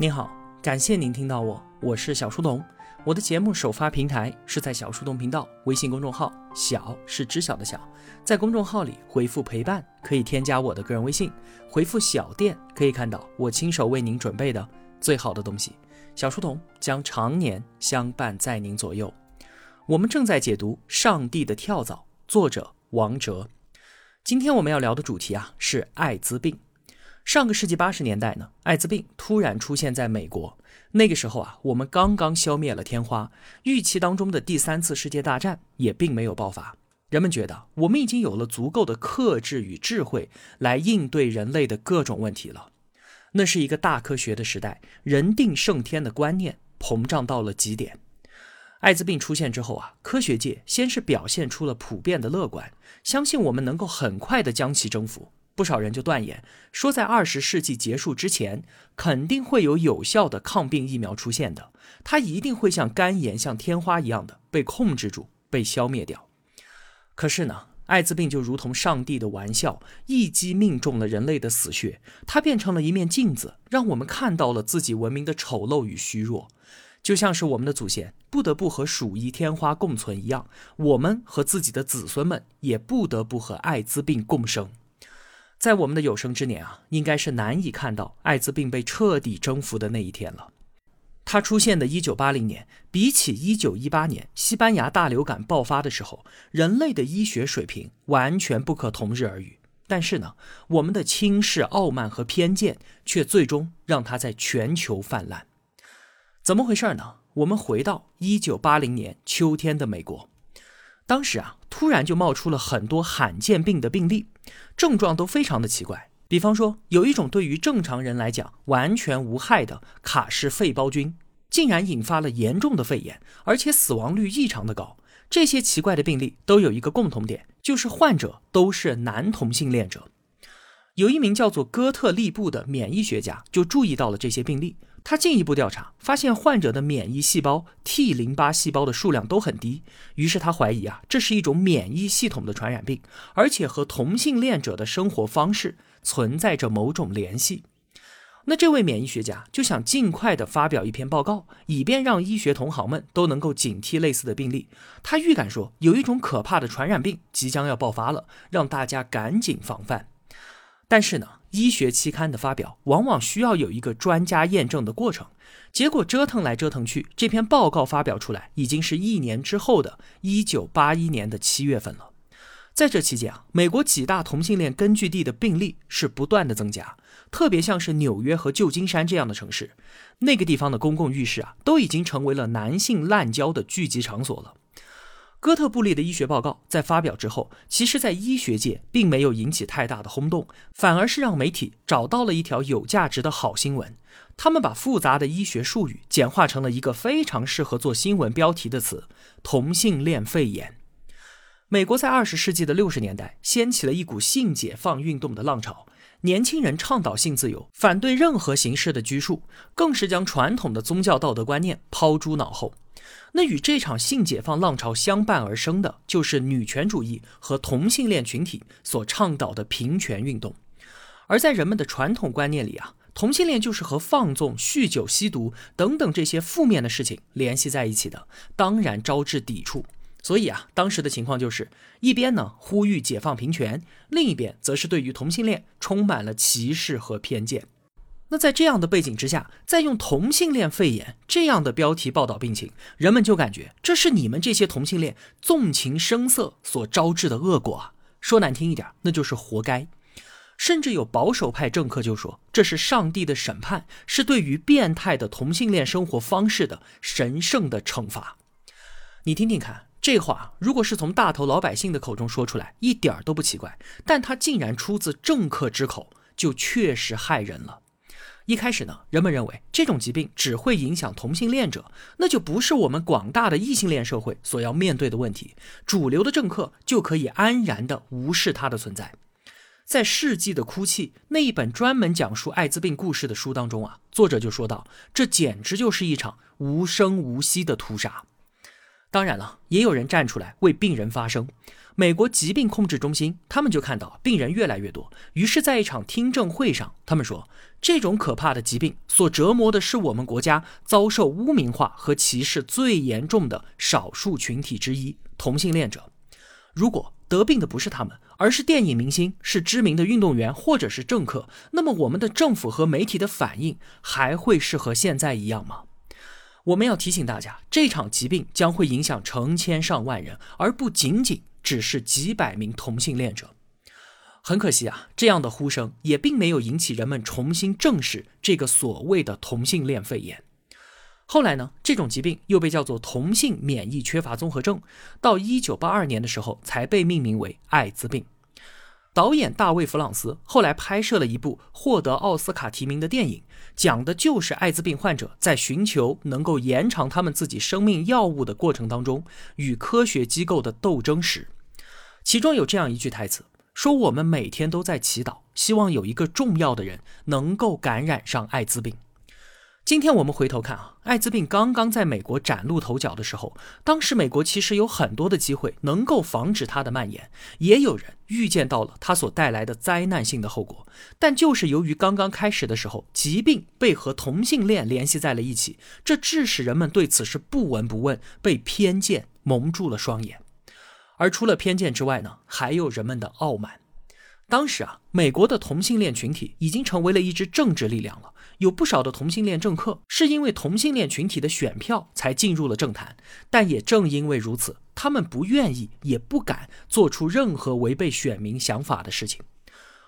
您好，感谢您听到我，我是小书童。我的节目首发平台是在小书童频道微信公众号，小是知晓的小，在公众号里回复陪伴可以添加我的个人微信，回复小店可以看到我亲手为您准备的最好的东西。小书童将常年相伴在您左右。我们正在解读《上帝的跳蚤》，作者王哲。今天我们要聊的主题啊是艾滋病。上个世纪八十年代呢，艾滋病突然出现在美国。那个时候啊，我们刚刚消灭了天花，预期当中的第三次世界大战也并没有爆发。人们觉得我们已经有了足够的克制与智慧来应对人类的各种问题了。那是一个大科学的时代，人定胜天的观念膨胀到了极点。艾滋病出现之后啊，科学界先是表现出了普遍的乐观，相信我们能够很快的将其征服。不少人就断言说，在二十世纪结束之前，肯定会有有效的抗病疫苗出现的，它一定会像肝炎、像天花一样的被控制住、被消灭掉。可是呢，艾滋病就如同上帝的玩笑，一击命中了人类的死穴，它变成了一面镜子，让我们看到了自己文明的丑陋与虚弱，就像是我们的祖先不得不和鼠疫、天花共存一样，我们和自己的子孙们也不得不和艾滋病共生。在我们的有生之年啊，应该是难以看到艾滋病被彻底征服的那一天了。它出现的一九八零年，比起一九一八年西班牙大流感爆发的时候，人类的医学水平完全不可同日而语。但是呢，我们的轻视、傲慢和偏见，却最终让它在全球泛滥。怎么回事呢？我们回到一九八零年秋天的美国。当时啊，突然就冒出了很多罕见病的病例，症状都非常的奇怪。比方说，有一种对于正常人来讲完全无害的卡氏肺胞菌，竟然引发了严重的肺炎，而且死亡率异常的高。这些奇怪的病例都有一个共同点，就是患者都是男同性恋者。有一名叫做哥特利布的免疫学家就注意到了这些病例。他进一步调查，发现患者的免疫细胞 T 淋巴细胞的数量都很低，于是他怀疑啊，这是一种免疫系统的传染病，而且和同性恋者的生活方式存在着某种联系。那这位免疫学家就想尽快的发表一篇报告，以便让医学同行们都能够警惕类似的病例。他预感说，有一种可怕的传染病即将要爆发了，让大家赶紧防范。但是呢？医学期刊的发表往往需要有一个专家验证的过程，结果折腾来折腾去，这篇报告发表出来已经是一年之后的1981年的七月份了。在这期间啊，美国几大同性恋根据地的病例是不断的增加，特别像是纽约和旧金山这样的城市，那个地方的公共浴室啊，都已经成为了男性滥交的聚集场所了。哥特布利的医学报告在发表之后，其实，在医学界并没有引起太大的轰动，反而是让媒体找到了一条有价值的好新闻。他们把复杂的医学术语简化成了一个非常适合做新闻标题的词——同性恋肺炎。美国在二十世纪的六十年代掀起了一股性解放运动的浪潮，年轻人倡导性自由，反对任何形式的拘束，更是将传统的宗教道德观念抛诸脑后。那与这场性解放浪潮相伴而生的，就是女权主义和同性恋群体所倡导的平权运动。而在人们的传统观念里啊，同性恋就是和放纵、酗酒、吸毒等等这些负面的事情联系在一起的，当然招致抵触。所以啊，当时的情况就是，一边呢呼吁解放平权，另一边则是对于同性恋充满了歧视和偏见。那在这样的背景之下，再用同性恋肺炎这样的标题报道病情，人们就感觉这是你们这些同性恋纵情声色所招致的恶果啊！说难听一点，那就是活该。甚至有保守派政客就说，这是上帝的审判，是对于变态的同性恋生活方式的神圣的惩罚。你听听看，这话如果是从大头老百姓的口中说出来，一点都不奇怪；但他竟然出自政客之口，就确实害人了。一开始呢，人们认为这种疾病只会影响同性恋者，那就不是我们广大的异性恋社会所要面对的问题。主流的政客就可以安然的无视它的存在。在《世纪的哭泣》那一本专门讲述艾滋病故事的书当中啊，作者就说到，这简直就是一场无声无息的屠杀。当然了，也有人站出来为病人发声。美国疾病控制中心他们就看到病人越来越多，于是，在一场听证会上，他们说，这种可怕的疾病所折磨的是我们国家遭受污名化和歧视最严重的少数群体之一——同性恋者。如果得病的不是他们，而是电影明星、是知名的运动员或者是政客，那么我们的政府和媒体的反应还会是和现在一样吗？我们要提醒大家，这场疾病将会影响成千上万人，而不仅仅只是几百名同性恋者。很可惜啊，这样的呼声也并没有引起人们重新正视这个所谓的同性恋肺炎。后来呢，这种疾病又被叫做同性免疫缺乏综合症，到一九八二年的时候才被命名为艾滋病。导演大卫·弗朗斯后来拍摄了一部获得奥斯卡提名的电影，讲的就是艾滋病患者在寻求能够延长他们自己生命药物的过程当中与科学机构的斗争史。其中有这样一句台词，说我们每天都在祈祷，希望有一个重要的人能够感染上艾滋病。今天我们回头看啊，艾滋病刚刚在美国崭露头角的时候，当时美国其实有很多的机会能够防止它的蔓延，也有人预见到了它所带来的灾难性的后果。但就是由于刚刚开始的时候，疾病被和同性恋联系在了一起，这致使人们对此事不闻不问，被偏见蒙住了双眼。而除了偏见之外呢，还有人们的傲慢。当时啊，美国的同性恋群体已经成为了一支政治力量了。有不少的同性恋政客是因为同性恋群体的选票才进入了政坛，但也正因为如此，他们不愿意也不敢做出任何违背选民想法的事情。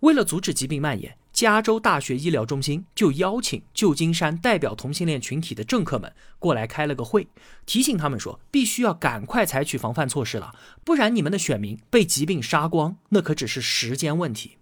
为了阻止疾病蔓延，加州大学医疗中心就邀请旧金山代表同性恋群体的政客们过来开了个会，提醒他们说，必须要赶快采取防范措施了，不然你们的选民被疾病杀光，那可只是时间问题。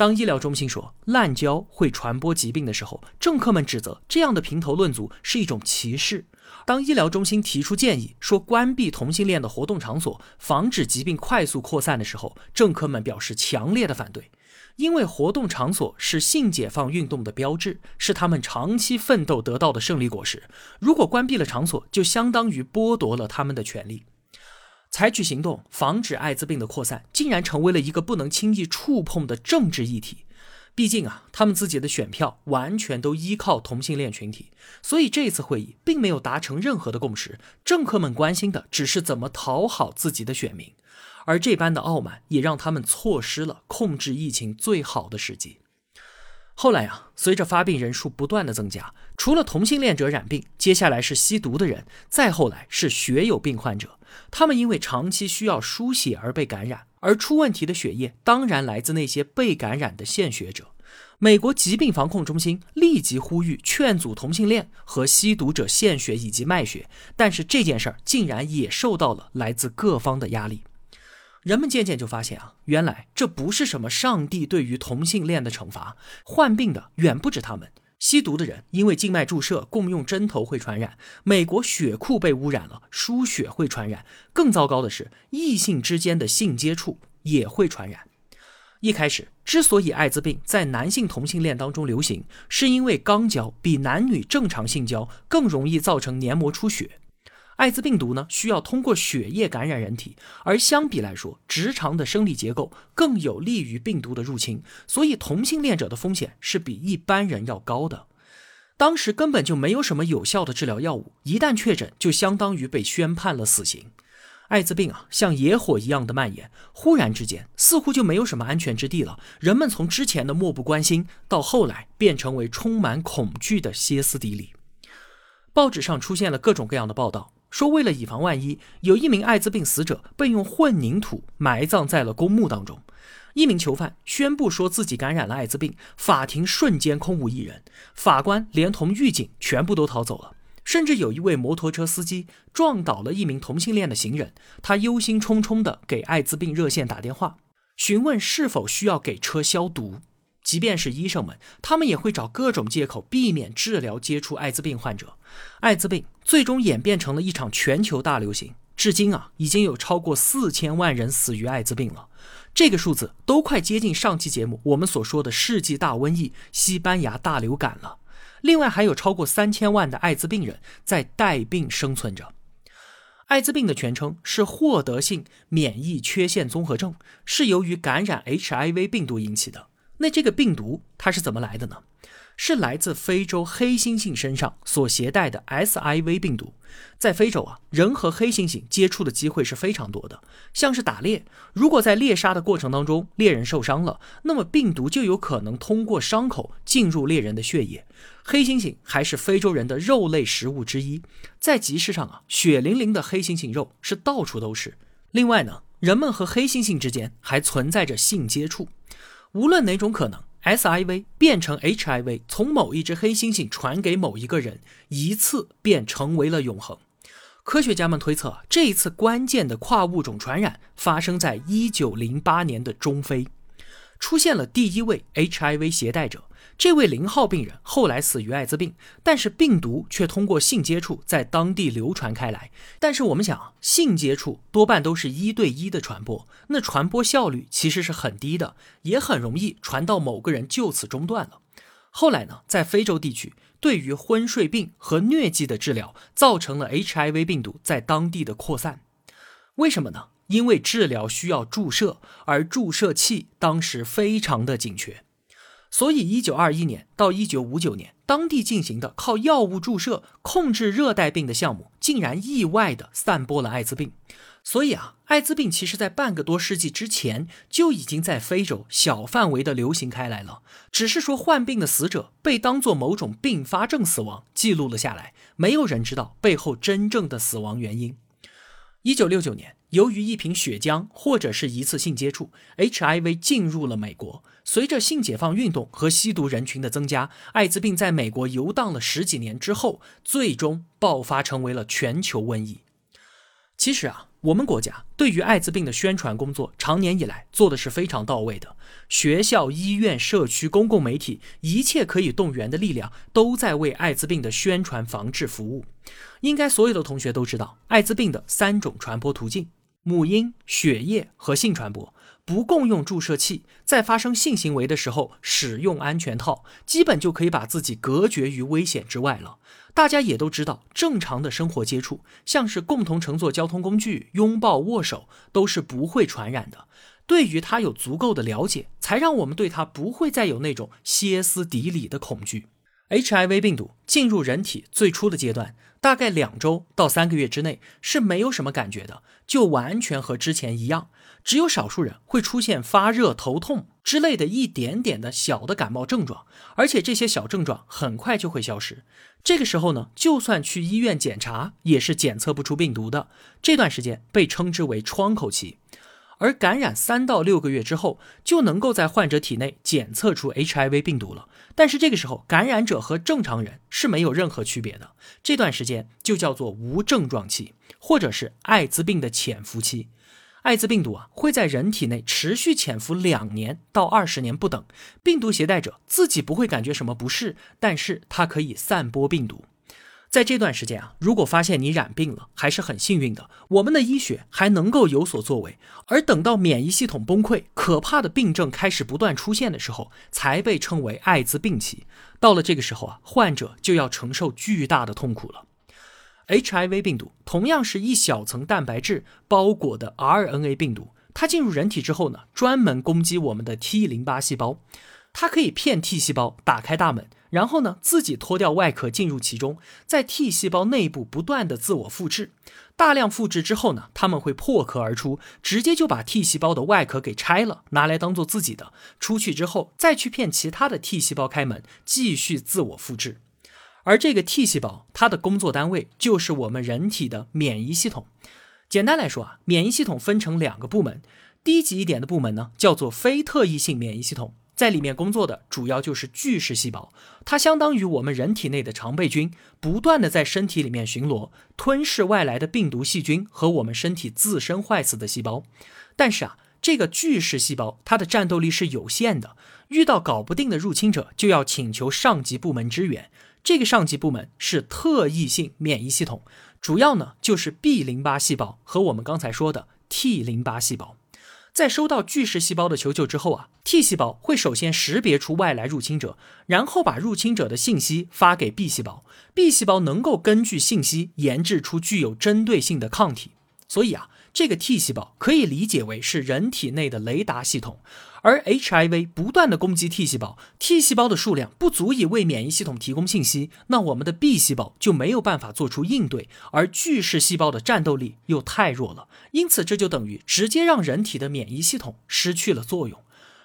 当医疗中心说滥交会传播疾病的时候，政客们指责这样的评头论足是一种歧视。当医疗中心提出建议说关闭同性恋的活动场所，防止疾病快速扩散的时候，政客们表示强烈的反对，因为活动场所是性解放运动的标志，是他们长期奋斗得到的胜利果实。如果关闭了场所，就相当于剥夺了他们的权利。采取行动防止艾滋病的扩散，竟然成为了一个不能轻易触碰的政治议题。毕竟啊，他们自己的选票完全都依靠同性恋群体，所以这次会议并没有达成任何的共识。政客们关心的只是怎么讨好自己的选民，而这般的傲慢也让他们错失了控制疫情最好的时机。后来啊，随着发病人数不断的增加，除了同性恋者染病，接下来是吸毒的人，再后来是血友病患者。他们因为长期需要输血而被感染，而出问题的血液当然来自那些被感染的献血者。美国疾病防控中心立即呼吁劝阻同性恋和吸毒者献血以及卖血，但是这件事儿竟然也受到了来自各方的压力。人们渐渐就发现啊，原来这不是什么上帝对于同性恋的惩罚，患病的远不止他们。吸毒的人因为静脉注射共用针头会传染，美国血库被污染了，输血会传染。更糟糕的是，异性之间的性接触也会传染。一开始，之所以艾滋病在男性同性恋当中流行，是因为肛交比男女正常性交更容易造成黏膜出血。艾滋病毒呢，需要通过血液感染人体，而相比来说，直肠的生理结构更有利于病毒的入侵，所以同性恋者的风险是比一般人要高的。当时根本就没有什么有效的治疗药物，一旦确诊，就相当于被宣判了死刑。艾滋病啊，像野火一样的蔓延，忽然之间，似乎就没有什么安全之地了。人们从之前的漠不关心，到后来变成为充满恐惧的歇斯底里。报纸上出现了各种各样的报道。说，为了以防万一，有一名艾滋病死者被用混凝土埋葬在了公墓当中。一名囚犯宣布说自己感染了艾滋病，法庭瞬间空无一人，法官连同狱警全部都逃走了。甚至有一位摩托车司机撞倒了一名同性恋的行人，他忧心忡忡地给艾滋病热线打电话，询问是否需要给车消毒。即便是医生们，他们也会找各种借口避免治疗接触艾滋病患者。艾滋病最终演变成了一场全球大流行，至今啊，已经有超过四千万人死于艾滋病了。这个数字都快接近上期节目我们所说的世纪大瘟疫——西班牙大流感了。另外，还有超过三千万的艾滋病人在带病生存着。艾滋病的全称是获得性免疫缺陷综合症，是由于感染 HIV 病毒引起的。那这个病毒它是怎么来的呢？是来自非洲黑猩猩身上所携带的 SIV 病毒。在非洲啊，人和黑猩猩接触的机会是非常多的。像是打猎，如果在猎杀的过程当中猎人受伤了，那么病毒就有可能通过伤口进入猎人的血液。黑猩猩还是非洲人的肉类食物之一，在集市上啊，血淋淋的黑猩猩肉是到处都是。另外呢，人们和黑猩猩之间还存在着性接触，无论哪种可能。SIV 变成 HIV，从某一只黑猩猩传给某一个人，一次便成为了永恒。科学家们推测，这一次关键的跨物种传染发生在1908年的中非，出现了第一位 HIV 携带者。这位零号病人后来死于艾滋病，但是病毒却通过性接触在当地流传开来。但是我们想，性接触多半都是一对一的传播，那传播效率其实是很低的，也很容易传到某个人就此中断了。后来呢，在非洲地区，对于昏睡病和疟疾的治疗，造成了 HIV 病毒在当地的扩散。为什么呢？因为治疗需要注射，而注射器当时非常的紧缺。所以，一九二一年到一九五九年，当地进行的靠药物注射控制热带病的项目，竟然意外的散播了艾滋病。所以啊，艾滋病其实在半个多世纪之前就已经在非洲小范围的流行开来了，只是说患病的死者被当作某种并发症死亡记录了下来，没有人知道背后真正的死亡原因。一九六九年。由于一瓶血浆或者是一次性接触，HIV 进入了美国。随着性解放运动和吸毒人群的增加，艾滋病在美国游荡了十几年之后，最终爆发成为了全球瘟疫。其实啊，我们国家对于艾滋病的宣传工作，常年以来做的是非常到位的。学校、医院、社区、公共媒体，一切可以动员的力量，都在为艾滋病的宣传防治服务。应该所有的同学都知道艾滋病的三种传播途径。母婴、血液和性传播不共用注射器，在发生性行为的时候使用安全套，基本就可以把自己隔绝于危险之外了。大家也都知道，正常的生活接触，像是共同乘坐交通工具、拥抱、握手，都是不会传染的。对于它有足够的了解，才让我们对它不会再有那种歇斯底里的恐惧。HIV 病毒进入人体最初的阶段。大概两周到三个月之内是没有什么感觉的，就完全和之前一样。只有少数人会出现发热、头痛之类的一点点的小的感冒症状，而且这些小症状很快就会消失。这个时候呢，就算去医院检查，也是检测不出病毒的。这段时间被称之为窗口期。而感染三到六个月之后，就能够在患者体内检测出 HIV 病毒了。但是这个时候，感染者和正常人是没有任何区别的。这段时间就叫做无症状期，或者是艾滋病的潜伏期。艾滋病毒啊，会在人体内持续潜伏两年到二十年不等。病毒携带者自己不会感觉什么不适，但是它可以散播病毒。在这段时间啊，如果发现你染病了，还是很幸运的，我们的医学还能够有所作为。而等到免疫系统崩溃，可怕的病症开始不断出现的时候，才被称为艾滋病期。到了这个时候啊，患者就要承受巨大的痛苦了。HIV 病毒同样是一小层蛋白质包裹的 RNA 病毒，它进入人体之后呢，专门攻击我们的 T 淋巴细胞。它可以骗 T 细胞打开大门，然后呢自己脱掉外壳进入其中，在 T 细胞内部不断的自我复制。大量复制之后呢，他们会破壳而出，直接就把 T 细胞的外壳给拆了，拿来当做自己的。出去之后再去骗其他的 T 细胞开门，继续自我复制。而这个 T 细胞，它的工作单位就是我们人体的免疫系统。简单来说啊，免疫系统分成两个部门，低级一点的部门呢叫做非特异性免疫系统。在里面工作的主要就是巨噬细胞，它相当于我们人体内的常备军，不断的在身体里面巡逻，吞噬外来的病毒、细菌和我们身体自身坏死的细胞。但是啊，这个巨噬细胞它的战斗力是有限的，遇到搞不定的入侵者，就要请求上级部门支援。这个上级部门是特异性免疫系统，主要呢就是 B 淋巴细胞和我们刚才说的 T 淋巴细胞。在收到巨噬细胞的求救之后啊，T 细胞会首先识别出外来入侵者，然后把入侵者的信息发给 B 细胞，B 细胞能够根据信息研制出具有针对性的抗体。所以啊，这个 T 细胞可以理解为是人体内的雷达系统。而 HIV 不断的攻击 T 细胞，T 细胞的数量不足以为免疫系统提供信息，那我们的 B 细胞就没有办法做出应对，而巨噬细胞的战斗力又太弱了，因此这就等于直接让人体的免疫系统失去了作用。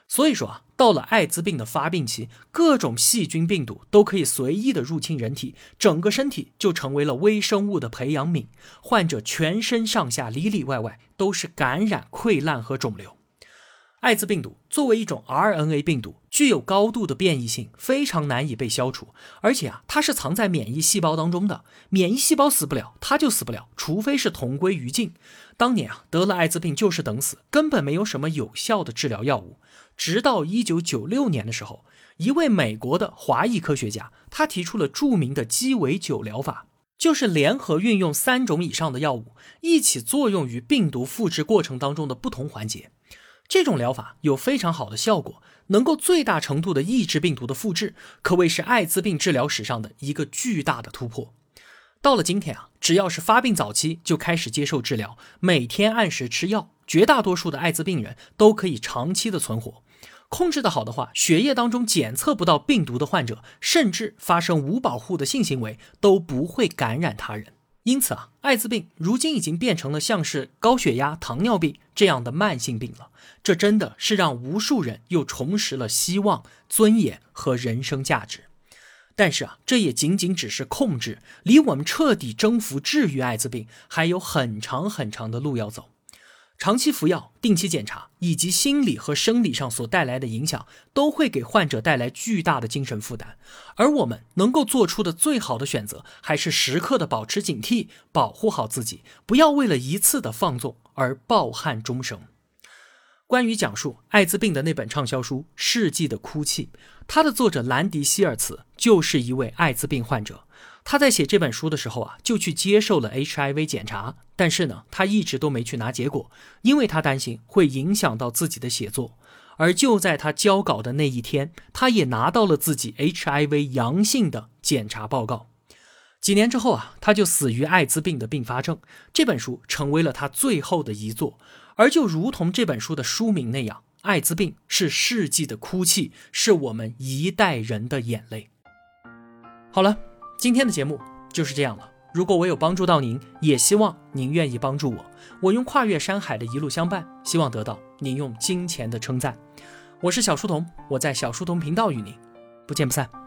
所以说啊，到了艾滋病的发病期，各种细菌病毒都可以随意的入侵人体，整个身体就成为了微生物的培养皿，患者全身上下里里外外都是感染、溃烂和肿瘤。艾滋病毒作为一种 RNA 病毒，具有高度的变异性，非常难以被消除。而且啊，它是藏在免疫细胞当中的，免疫细胞死不了，它就死不了，除非是同归于尽。当年啊，得了艾滋病就是等死，根本没有什么有效的治疗药物。直到1996年的时候，一位美国的华裔科学家，他提出了著名的鸡尾酒疗法，就是联合运用三种以上的药物，一起作用于病毒复制过程当中的不同环节。这种疗法有非常好的效果，能够最大程度的抑制病毒的复制，可谓是艾滋病治疗史上的一个巨大的突破。到了今天啊，只要是发病早期就开始接受治疗，每天按时吃药，绝大多数的艾滋病人都可以长期的存活。控制的好的话，血液当中检测不到病毒的患者，甚至发生无保护的性行为都不会感染他人。因此啊，艾滋病如今已经变成了像是高血压、糖尿病这样的慢性病了。这真的是让无数人又重拾了希望、尊严和人生价值。但是啊，这也仅仅只是控制，离我们彻底征服、治愈艾滋病还有很长很长的路要走。长期服药、定期检查以及心理和生理上所带来的影响，都会给患者带来巨大的精神负担。而我们能够做出的最好的选择，还是时刻的保持警惕，保护好自己，不要为了一次的放纵而抱憾终生。关于讲述艾滋病的那本畅销书《世纪的哭泣》，它的作者兰迪·希尔茨就是一位艾滋病患者。他在写这本书的时候啊，就去接受了 HIV 检查，但是呢，他一直都没去拿结果，因为他担心会影响到自己的写作。而就在他交稿的那一天，他也拿到了自己 HIV 阳性的检查报告。几年之后啊，他就死于艾滋病的并发症。这本书成为了他最后的遗作。而就如同这本书的书名那样，艾滋病是世纪的哭泣，是我们一代人的眼泪。好了。今天的节目就是这样了。如果我有帮助到您，也希望您愿意帮助我。我用跨越山海的一路相伴，希望得到您用金钱的称赞。我是小书童，我在小书童频道与您不见不散。